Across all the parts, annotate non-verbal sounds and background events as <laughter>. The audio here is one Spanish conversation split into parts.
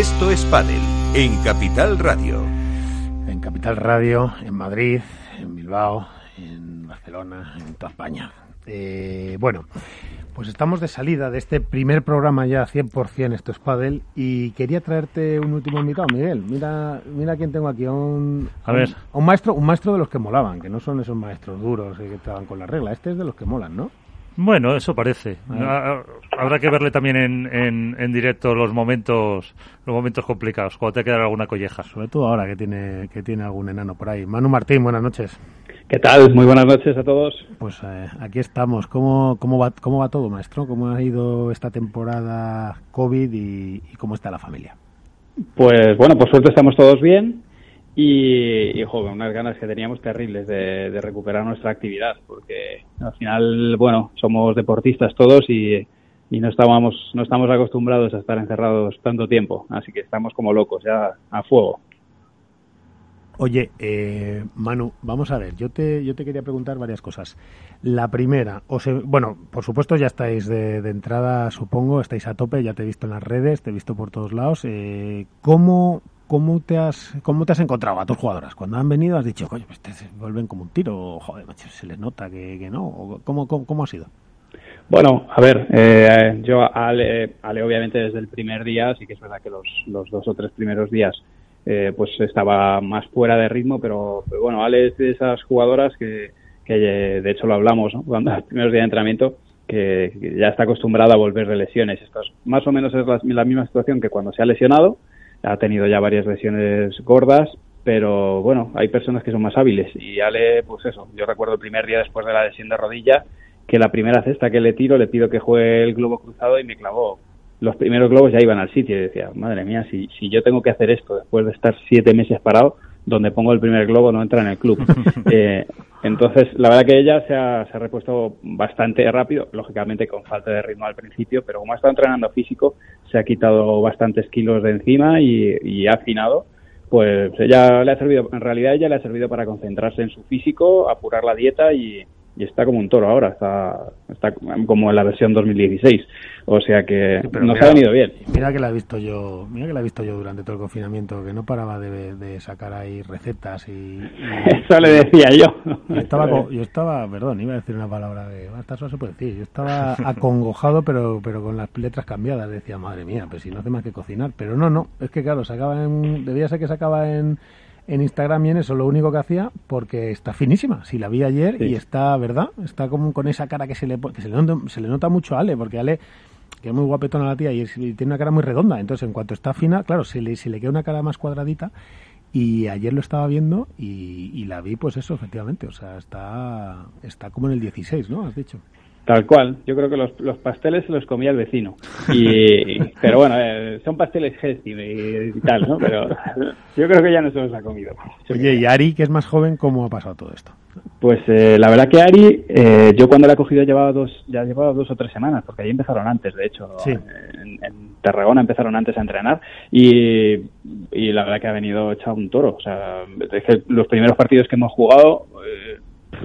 Esto es Padel en Capital Radio. En Capital Radio, en Madrid, en Bilbao, en Barcelona, en toda España. Eh, bueno, pues estamos de salida de este primer programa ya 100% Esto es Padel y quería traerte un último invitado, Miguel. Mira, mira quién tengo aquí, un, A ver. un, maestro, un maestro de los que molaban, que no son esos maestros duros eh, que estaban con la regla. Este es de los que molan, ¿no? Bueno, eso parece. Ah. Ah, Habrá que verle también en, en, en directo los momentos los momentos complicados, cuando te queda alguna colleja. Sobre todo ahora que tiene que tiene algún enano por ahí. Manu Martín, buenas noches. ¿Qué tal? Muy buenas noches a todos. Pues eh, aquí estamos. ¿Cómo, cómo, va, ¿Cómo va todo, maestro? ¿Cómo ha ido esta temporada COVID y, y cómo está la familia? Pues bueno, por suerte estamos todos bien y, joder, unas ganas que teníamos terribles de, de, recuperar nuestra actividad, porque al final, bueno, somos deportistas todos y, y no estábamos, no estamos acostumbrados a estar encerrados tanto tiempo, así que estamos como locos ya a fuego. Oye, eh, Manu, vamos a ver, yo te, yo te quería preguntar varias cosas. La primera, o se, bueno, por supuesto ya estáis de, de, entrada, supongo, estáis a tope, ya te he visto en las redes, te he visto por todos lados. Eh, ¿cómo, cómo, te has, ¿Cómo te has encontrado a tus jugadoras? Cuando han venido has dicho, coño, pues te vuelven como un tiro, joder, se les nota que, que no. ¿Cómo, cómo, ¿Cómo ha sido? Bueno, a ver, eh, yo a Ale, Ale, obviamente desde el primer día, sí que es verdad que los, dos o tres primeros días eh, pues estaba más fuera de ritmo, pero, bueno, Ale es de esas jugadoras que, que de hecho lo hablamos ¿no? cuando <laughs> los primeros días de entrenamiento, que, ya está acostumbrada a volver de lesiones. Esto es, más o menos es la, misma situación que cuando se ha lesionado, ha tenido ya varias lesiones gordas, pero bueno, hay personas que son más hábiles. Y Ale, pues eso, yo recuerdo el primer día después de la lesión de rodilla, que la primera cesta que le tiro le pido que juegue el globo cruzado y me clavó. Los primeros globos ya iban al sitio y decía, madre mía, si, si yo tengo que hacer esto después de estar siete meses parado, donde pongo el primer globo no entra en el club. <laughs> eh, entonces, la verdad que ella se ha, se ha, repuesto bastante rápido, lógicamente con falta de ritmo al principio, pero como ha estado entrenando físico, se ha quitado bastantes kilos de encima y, y ha afinado. Pues ella le ha servido, en realidad ella le ha servido para concentrarse en su físico, apurar la dieta y, y está como un toro ahora, está, está como en la versión 2016. O sea que sí, nos mira, ha venido bien. Mira que la he visto yo, mira que la he visto yo durante todo el confinamiento, que no paraba de, de sacar ahí recetas y, y <laughs> eso le decía yo. Yo estaba, yo estaba, perdón, iba a decir una palabra de, bueno, esta se puede decir, yo estaba acongojado pero pero con las letras cambiadas, decía, madre mía, pues si no hace más que cocinar, pero no, no, es que claro, sacaba en, debía ser que sacaba en en Instagram y en eso lo único que hacía porque está finísima. Si la vi ayer sí. y está, ¿verdad? Está como con esa cara que se le que se le, nota, se le nota mucho a Ale, porque Ale que es muy guapetona la tía y, es, y, tiene una cara muy redonda, entonces en cuanto está fina, claro, se le, se le queda una cara más cuadradita y ayer lo estaba viendo y, y, la vi pues eso efectivamente, o sea, está está como en el 16, ¿no? Has dicho. Tal cual. Yo creo que los, los, pasteles se los comía el vecino. Y, <laughs> pero bueno, eh, son pasteles healthy y, y, tal, ¿no? Pero yo creo que ya no se los ha comido. Oye, y Ari, que es más joven, ¿cómo ha pasado todo esto? Pues eh, la verdad que Ari, eh, yo cuando la he cogido llevaba dos, ya llevaba dos o tres semanas, porque ahí empezaron antes, de hecho. Sí. En, en, Tarragona empezaron antes a entrenar y, y, la verdad que ha venido echado un toro. O sea, es que los primeros partidos que hemos jugado eh,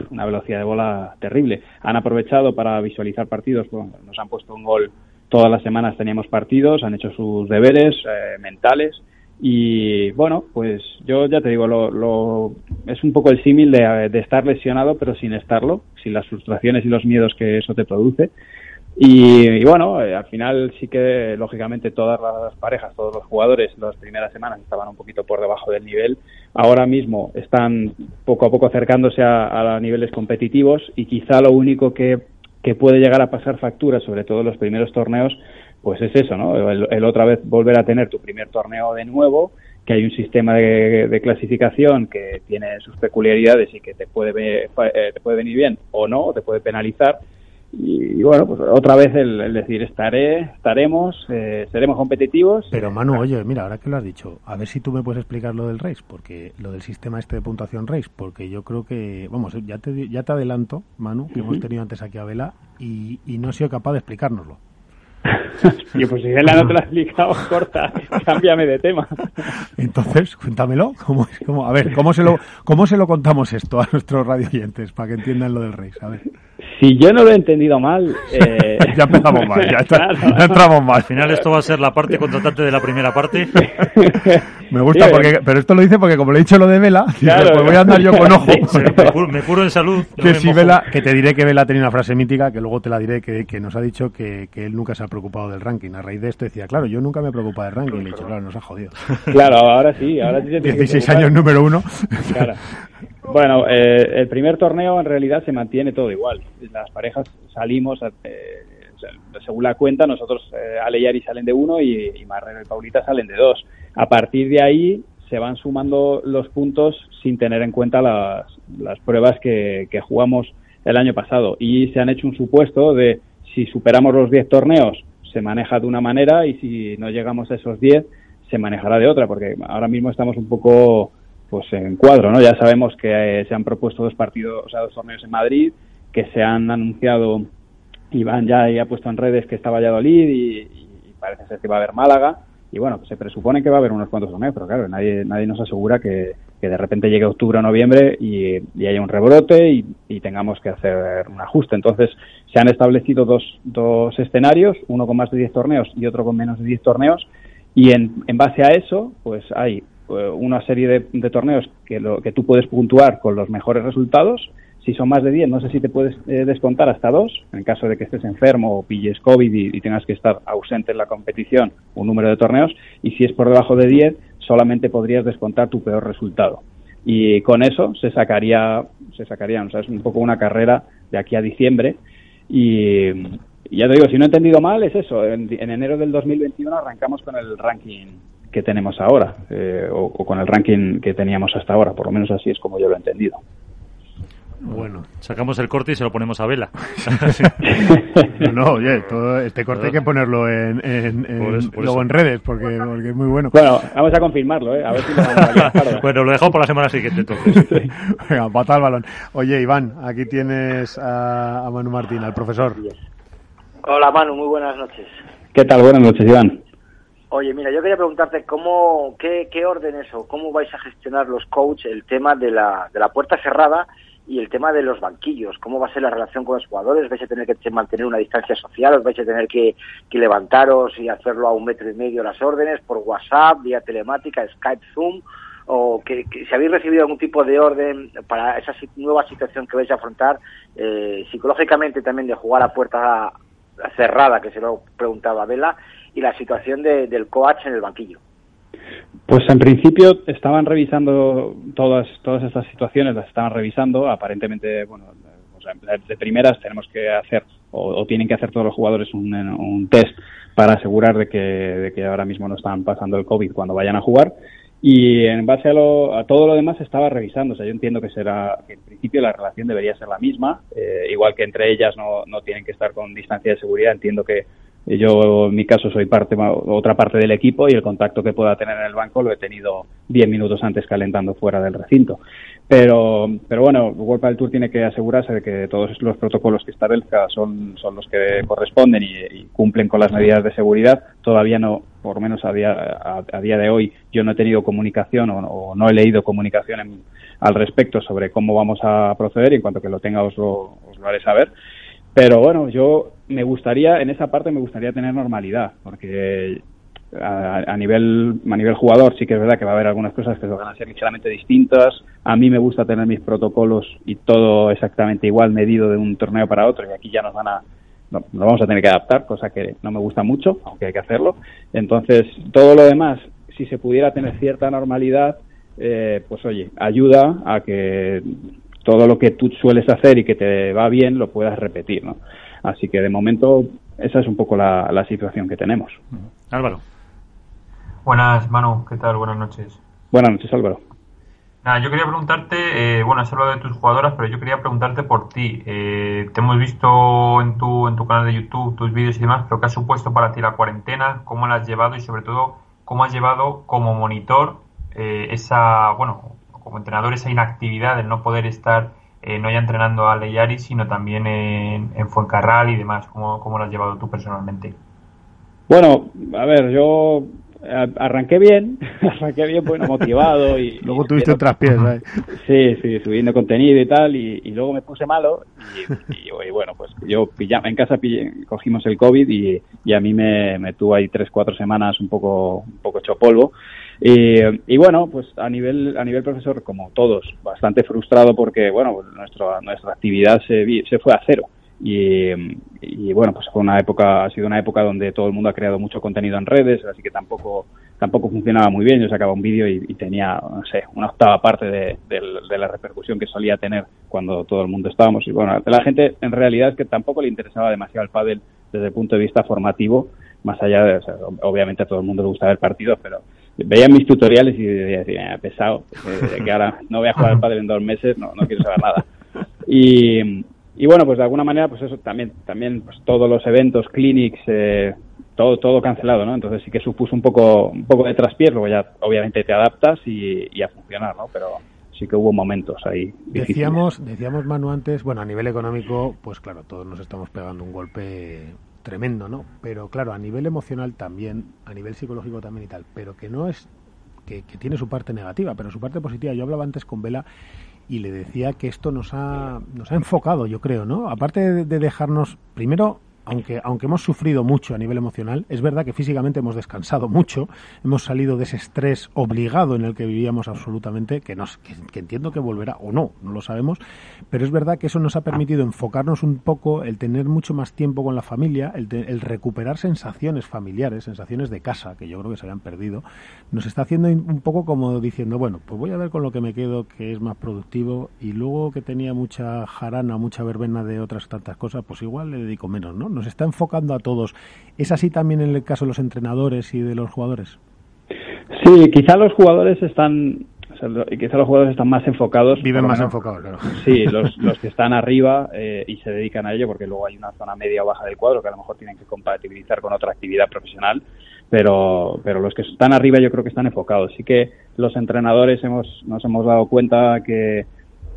una velocidad de bola terrible. Han aprovechado para visualizar partidos, bueno, nos han puesto un gol todas las semanas teníamos partidos, han hecho sus deberes eh, mentales y bueno, pues yo ya te digo, lo, lo es un poco el símil de, de, estar lesionado pero sin estarlo, sin las frustraciones y los miedos que eso te produce. Y, y bueno, eh, al final sí que lógicamente todas las parejas, todos los jugadores las primeras semanas estaban un poquito por debajo del nivel. Ahora mismo están poco a poco acercándose a, niveles competitivos y quizá lo único que, que puede llegar a pasar factura, sobre todo en los primeros torneos, pues es eso, ¿no? El, otra vez volver a tener tu primer torneo de nuevo, que hay un sistema de, de clasificación que tiene sus peculiaridades y que te puede, eh, te puede venir bien o no, te puede penalizar y, y, bueno, pues otra vez el, el decir, estaré, estaremos, eh, seremos competitivos. Pero Manu, oye, mira, ahora que lo has dicho, a ver si tú me puedes explicar lo del race, porque lo del sistema este de puntuación race, porque yo creo que, vamos, ya te, ya te adelanto, Manu, que uh -huh. hemos tenido antes aquí a Vela, y, y no he sido capaz de explicárnoslo. <laughs> y pues si Vela no te lo ha explicado, <laughs> corta, cámbiame de tema. Entonces, cuéntamelo. ¿Cómo, cómo, a ver, ¿cómo se, lo, ¿cómo se lo contamos esto a nuestros radio oyentes para que entiendan lo del race? A ver. Si yo no lo he entendido mal... <laughs> Eh... ya empezamos mal, <laughs> ya, entramos mal. Al final esto va a ser la parte contratante de la primera parte. me gusta, porque, pero esto lo dice porque como le he dicho lo de Vela, pues voy a andar yo con ojo. <laughs> me, curo, en salud. Que, si Vela, que te diré que Vela ha tenido una frase mítica, que luego te la diré, que, que nos ha dicho que, que, él nunca se ha preocupado del ranking. A raíz de esto decía, claro, yo nunca me he preocupado del ranking. Le he dicho, claro, nos ha jodido. Claro, ahora sí, ahora sí. 16 años número uno. Claro. Bueno, eh, el primer torneo en realidad se mantiene todo igual. Las parejas salimos, eh, según la cuenta, nosotros, eh, Ale y Ari salen de uno y, y Marrero y Paulita salen de dos. A partir de ahí se van sumando los puntos sin tener en cuenta las, las pruebas que, que jugamos el año pasado. Y se han hecho un supuesto de si superamos los 10 torneos se maneja de una manera y si no llegamos a esos 10 se manejará de otra, porque ahora mismo estamos un poco pues en cuadro, ¿no? Ya sabemos que eh, se han propuesto dos partidos, o sea, dos torneos en Madrid, que se han anunciado, Iván ya ha puesto en redes que está Valladolid y, y parece ser que va a haber Málaga, y bueno, se presupone que va a haber unos cuantos torneos, pero claro, nadie, nadie nos asegura que, que de repente llegue octubre o noviembre y, y haya un rebrote y, y, tengamos que hacer un ajuste. Entonces, se han establecido dos, dos escenarios, uno con más de 10 torneos y otro con menos de 10 torneos, y en, en base a eso, pues hay una serie de, torneos que, lo, que tú puedes puntuar con los mejores resultados. Si son más de 10, no sé si te puedes eh, descontar hasta dos, en caso de que estés enfermo o pilles COVID y, tengas que estar ausente en la competición, un número de torneos. Y si es por debajo de 10, solamente podrías descontar tu peor resultado. Y con eso se sacaría, se sacarían, o sea, es un poco una carrera de aquí a diciembre. Y, ya te digo, si no he entendido mal, es eso. En enero del 2021 arrancamos con el ranking que tenemos ahora eh, o, o, con el ranking que teníamos hasta ahora, por lo menos así es como yo lo he entendido. Bueno, sacamos el corte y se lo ponemos a vela. <laughs> no, no, oye, todo este corte hay que ponerlo en, en, en por eso, por luego eso. en redes porque, porque, es muy bueno. Bueno, vamos a confirmarlo, ¿eh? A ver si lo vamos a <laughs> Bueno, lo dejamos para la semana siguiente entonces. <laughs> sí. Venga, pata al balón. Oye, Iván, aquí tienes a, a Manu Martín, al profesor. Hola Manu, muy buenas noches. ¿Qué tal? Buenas noches, Iván. Oye, mira, yo quería preguntarte cómo, qué, qué orden es o cómo vais a gestionar los coaches el tema de la, de la puerta cerrada y el tema de los banquillos, cómo va a ser la relación con los jugadores, vais a tener que mantener una distancia social, os vais a tener que, que levantaros y hacerlo a un metro y medio las órdenes por WhatsApp, vía telemática, Skype, Zoom, o que, que, si habéis recibido algún tipo de orden para esa nueva situación que vais a afrontar, eh, psicológicamente también de jugar a puerta cerrada, que se lo preguntaba Vela, y la situación de, del coach en el banquillo. Pues en principio estaban revisando todas todas estas situaciones, las estaban revisando. Aparentemente, bueno, de primeras tenemos que hacer o, o, tienen que hacer todos los jugadores un, un test para asegurar de que, de que ahora mismo no están pasando el COVID cuando vayan a jugar. Y en base a, lo, a todo lo demás estaba revisando. O sea, yo entiendo que será, que en principio la relación debería ser la misma, eh, igual que entre ellas no, no tienen que estar con distancia de seguridad. Entiendo que yo, en mi caso, soy parte, otra parte del equipo y el contacto que pueda tener en el banco lo he tenido 10 minutos antes calentando fuera del recinto. Pero, pero bueno, World Padel Tour tiene que asegurarse de que todos los protocolos que establezca son, son los que corresponden y, cumplen con las medidas de seguridad. Todavía no, por menos a día, a, a día de hoy, yo no he tenido comunicación o, o no he leído comunicación en, al respecto sobre cómo vamos a proceder y en cuanto que lo tenga os lo, os lo haré saber. Pero bueno, yo me gustaría, en esa parte me gustaría tener normalidad, porque a, a, nivel a nivel jugador sí que es verdad que va a haber algunas cosas que van a ser ligeramente distintas. A mí me gusta tener mis protocolos y todo exactamente igual medido de un torneo para otro y aquí ya nos van a no, nos vamos a tener que adaptar, cosa que no me gusta mucho, aunque hay que hacerlo. Entonces, todo lo demás, si se pudiera tener cierta normalidad, eh, pues oye, ayuda a que todo lo que tú sueles hacer y que te va bien lo puedas repetir, ¿no? Así que de momento esa es un poco la, la situación que tenemos. Álvaro. Buenas, Manu, ¿qué tal? Buenas noches. Buenas noches, Álvaro. Nada, yo quería preguntarte, eh, bueno, has hablado de tus jugadoras, pero yo quería preguntarte por ti. Eh, te hemos visto en tu, en tu canal de YouTube, tus vídeos y demás, pero ¿qué ha supuesto para ti la cuarentena? ¿Cómo la has llevado? Y sobre todo, ¿cómo has llevado como monitor eh, esa, bueno, como entrenador esa inactividad, el no poder estar eh, no ya entrenando a Leyari, sino también en, en Fuencarral y demás. ¿Cómo, ¿Cómo lo has llevado tú personalmente? Bueno, a ver, yo arranqué bien, <laughs> arranqué bien, bueno, motivado y... luego tuviste otras piezas. Sí, sí, subiendo contenido y tal, y, luego me puse malo y, bueno, pues yo en casa cogimos el COVID y, y a mí me, me, tuvo ahí tres, cuatro semanas un poco, un poco hecho polvo. Y, y, bueno, pues a nivel, a nivel profesor, como todos, bastante frustrado porque, bueno, nuestra, nuestra actividad se, se fue a cero. Y, y, bueno, pues fue una época, ha sido una época donde todo el mundo ha creado mucho contenido en redes, así que tampoco, tampoco funcionaba muy bien. Yo sacaba un vídeo y, tenía, no sé, una octava parte de, de, la repercusión que solía tener cuando todo el mundo estábamos. Y bueno, la gente en realidad que tampoco le interesaba demasiado el pádel desde el punto de vista formativo, más allá de, obviamente a todo el mundo le gusta ver partidos, pero veían mis tutoriales y decían, pesado, eh, que ahora no voy a jugar al pádel en dos meses, no, no quiero saber nada. Y, y bueno, pues de alguna manera, pues eso también, también pues todos los eventos, clinics, eh, todo, todo cancelado, ¿no? Entonces sí que supuso un poco, un poco de traspiés, luego ya obviamente te adaptas y, a funcionar, ¿no? Pero sí que hubo momentos ahí. Decíamos, decíamos Manu antes, bueno, a nivel económico, pues claro, todos nos estamos pegando un golpe tremendo, ¿no? Pero claro, a nivel emocional también, a nivel psicológico también y tal, pero que no es que, que, tiene su parte negativa, pero su parte positiva. Yo hablaba antes con Vela y le decía que esto nos ha, nos ha enfocado, yo creo, ¿no? Aparte de dejarnos, primero, aunque, aunque hemos sufrido mucho a nivel emocional, es verdad que físicamente hemos descansado mucho, hemos salido de ese estrés obligado en el que vivíamos absolutamente, que, nos, que, entiendo que volverá o no, no lo sabemos, pero es verdad que eso nos ha permitido enfocarnos un poco, el tener mucho más tiempo con la familia, el, el recuperar sensaciones familiares, sensaciones de casa, que yo creo que se habían perdido, nos está haciendo un poco como diciendo, bueno, pues voy a ver con lo que me quedo, que es más productivo, y luego que tenía mucha jarana, mucha verbena de otras tantas cosas, pues igual le dedico menos, ¿no? Nos está enfocando a todos. ¿Es así también en el caso de los entrenadores y de los jugadores? Sí, quizá los jugadores están quizá los jugadores están más enfocados. Viven más enfocados, claro. Sí, <laughs> los, los que están arriba eh, y se dedican a ello, porque luego hay una zona media o baja del cuadro que a lo mejor tienen que compatibilizar con otra actividad profesional, pero, pero los que están arriba yo creo que están enfocados. Sí que los entrenadores hemos, nos hemos dado cuenta que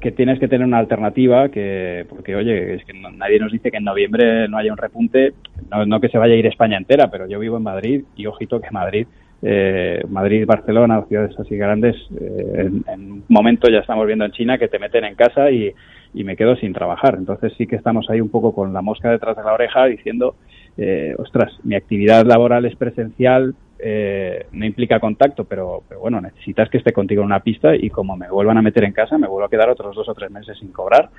que tienes que tener una alternativa, que porque oye, es que nadie nos dice que en noviembre no haya un repunte, no, que se vaya a ir España entera, pero yo vivo en Madrid y ojito que Madrid, eh, Madrid, Barcelona, ciudades así grandes, eh, en, un momento ya estamos viendo en China que te meten en casa y, y me quedo sin trabajar. Entonces sí que estamos ahí un poco con la mosca detrás de la oreja diciendo, eh, ostras, mi actividad laboral es presencial, eh, no implica contacto, pero, bueno, necesitas que esté contigo en una pista y como me vuelvan a meter en casa, me vuelvo a quedar otros dos o tres meses sin cobrar.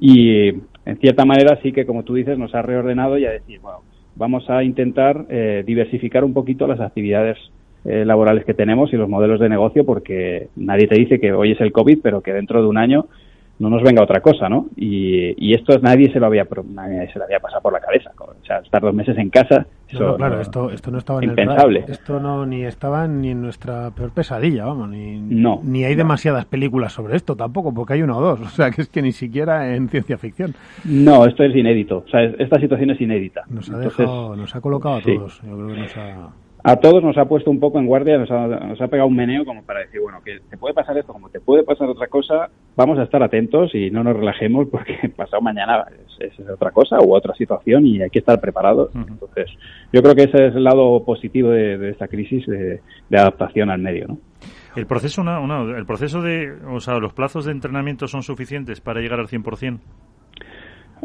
Y en cierta manera sí que, como tú dices, nos ha reordenado y a decir, bueno, vamos a intentar eh, diversificar un poquito las actividades eh, laborales que tenemos y los modelos de negocio porque nadie te dice que hoy es el COVID, pero que dentro de un año no nos venga otra cosa, ¿no? Y, y esto nadie se lo había nadie se lo había pasado por la cabeza. O sea, estar dos meses en casa. Eso, claro, esto, esto no estaba en impensable. el Esto no ni estaba ni en nuestra peor pesadilla, vamos. Ni, no, ni hay demasiadas películas sobre esto tampoco, porque hay una o dos. <laughs> O sea, que es que ni siquiera en ciencia ficción. No, esto es inédito. O sea, esta situación es inédita. Nos ha, dejado, nos ha colocado a todos. Yo creo que nos ha a todos nos ha puesto un poco en guardia, nos ha, pegado un meneo como para decir, bueno, que te puede pasar esto, como te puede pasar otra cosa, vamos a estar atentos y no nos relajemos porque <laughs> pasado mañana es, otra cosa u otra situación y hay que estar preparados. Entonces, yo creo que ese es el lado positivo de, esta crisis de, adaptación al medio, ¿no? El proceso, el proceso de, o sea, los plazos de entrenamiento son suficientes para llegar al 100%.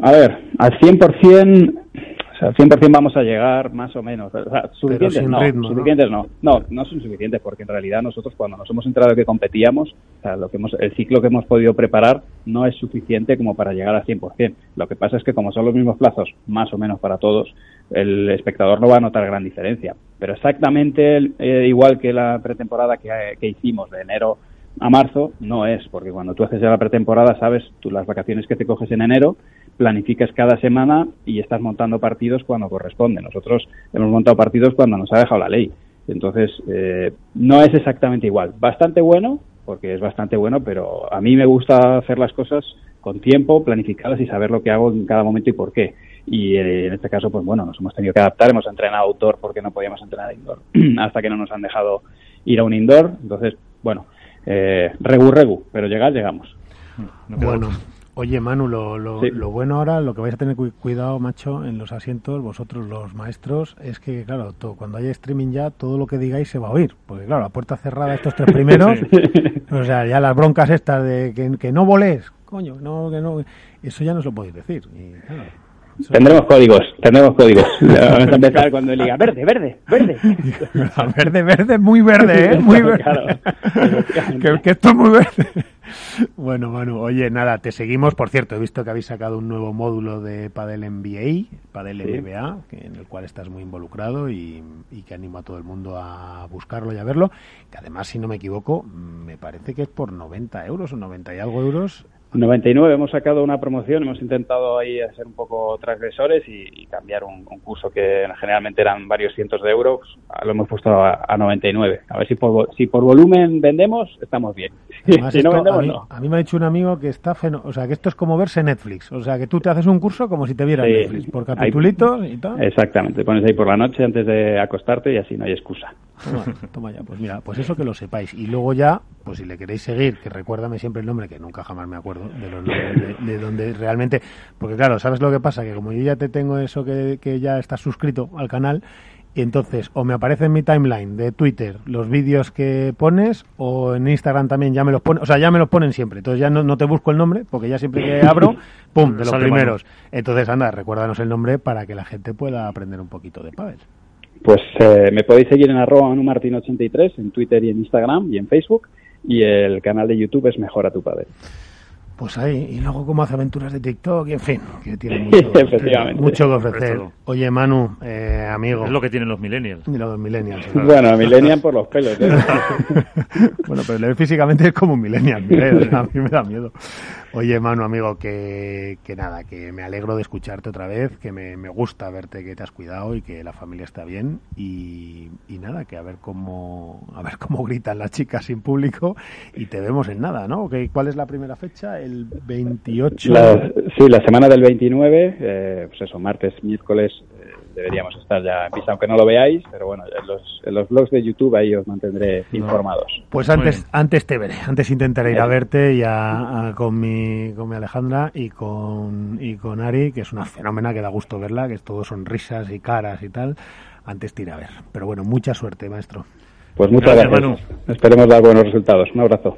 A ver, al 100% sea, 100% vamos a llegar más o menos. O sea, suficientes no, suficientes ¿no? ¿no? no, son suficientes porque en realidad nosotros cuando nos hemos enterado que competíamos, o sea, lo que hemos, el ciclo que hemos podido preparar no es suficiente como para llegar al 100%. Lo que pasa es que como son los mismos plazos, más o menos para todos, el espectador no va a notar gran diferencia. Pero exactamente eh, igual que la pretemporada que, que hicimos de enero a marzo, no es, porque cuando tú haces ya la pretemporada sabes tú las vacaciones que te coges en enero planificas cada semana y estás montando partidos cuando corresponde. Nosotros hemos montado partidos cuando nos ha dejado la ley. Entonces, eh, no es exactamente igual. Bastante bueno, porque es bastante bueno, pero a mí me gusta hacer las cosas con tiempo, planificadas y saber lo que hago en cada momento y por qué. Y eh, en este caso, pues bueno, nos hemos tenido que adaptar, hemos entrenado outdoor porque no podíamos entrenar indoor <clears throat> hasta que no nos han dejado ir a un indoor. Entonces, bueno, eh, regu, regu, pero llegar, llegamos. Bueno, Oye, Manu, lo, lo, lo, bueno ahora, lo que vais a tener cuidado, macho, en los asientos, vosotros los maestros, es que, claro, todo, cuando haya streaming ya, todo lo que digáis se va a oír. Porque, claro, la puerta cerrada estos tres <laughs> primeros, o sea, ya las broncas estas de que, que no volés, coño, no, que no, eso ya no se lo podéis decir. Y, claro, Tendremos códigos, tendremos códigos. Vamos a empezar cuando él <laughs> diga verde, verde, verde. <laughs> verde, verde, muy verde, ¿eh? Muy verde. Claro, que, que, esto es muy verde. <laughs> Bueno, Manu, oye, nada, te seguimos. Por cierto, he visto que habéis sacado un nuevo módulo de Padel NBA, Padel NBA, en el cual estás muy involucrado y, y, que animo a todo el mundo a buscarlo y a verlo. Que además, si no me equivoco, me parece que es por 90 euros o 90 y algo euros 99 hemos sacado una promoción, hemos intentado ahí hacer un poco transgresores y, cambiar un, concurso que generalmente eran varios cientos de euros, lo hemos puesto a, 99. A ver si por, si por volumen vendemos, estamos bien. <laughs> si no vendemos, a mí, no. A mí me ha dicho un amigo que está feno, o sea, que esto es como verse Netflix, o sea, que tú te haces un curso como si te vieras Netflix, por capitulitos y tal. Exactamente, te pones ahí por la noche antes de acostarte y así no hay excusa. Toma, toma ya, pues mira, pues eso que lo sepáis. Y luego ya, pues si le queréis seguir, que recuérdame siempre el nombre, que nunca jamás me acuerdo de los nombres de, donde realmente, porque claro, ¿sabes lo que pasa? Que como yo ya te tengo eso que, que ya estás suscrito al canal, y entonces o me aparece en mi timeline de Twitter los vídeos que pones o en Instagram también ya me los ponen, o sea, ya me los ponen siempre. Entonces ya no, no te busco el nombre porque ya siempre que abro, <laughs> pum, de los primeros. Entonces anda, recuérdanos el nombre para que la gente pueda aprender un poquito de pádel. Pues eh, me podéis seguir en arroba manumartin83 en Twitter y en Instagram y en Facebook y el canal de YouTube es Mejora tu Padre. Pues ahí, y luego como hace aventuras de TikTok, y en fin, que tiene mucho, mucho que <laughs> ofrecer. Oye, Manu, eh, amigo. Es lo que tienen los millennials. los millennials. <laughs> Bueno, millennial por los pelos. ¿eh? <laughs> bueno, pero físicamente es como un millennial, a mí me da miedo. Oye, Manu, amigo, que, que nada, que me alegro de escucharte otra vez, que me, me, gusta verte que te has cuidado y que la familia está bien y, y, nada, que a ver cómo a ver cómo gritan las chicas sin público y te vemos en nada, ¿no? ¿Cuál es la primera fecha? El 28. La, sí, la semana del 29, eh, pues eso, martes, miércoles deberíamos estar ya en pista, aunque no lo veáis, pero bueno, en los, en los blogs de YouTube ahí os mantendré informados. Pues antes, antes te veré, antes intentaré ir a verte y a, con, mi, con mi Alejandra y con, y con Ari, que es una fenómena que da gusto verla, que es todo sonrisas y caras y tal, antes te iré a ver. Pero bueno, mucha suerte, maestro. Pues muchas gracias. Esperemos dar buenos resultados. Un abrazo.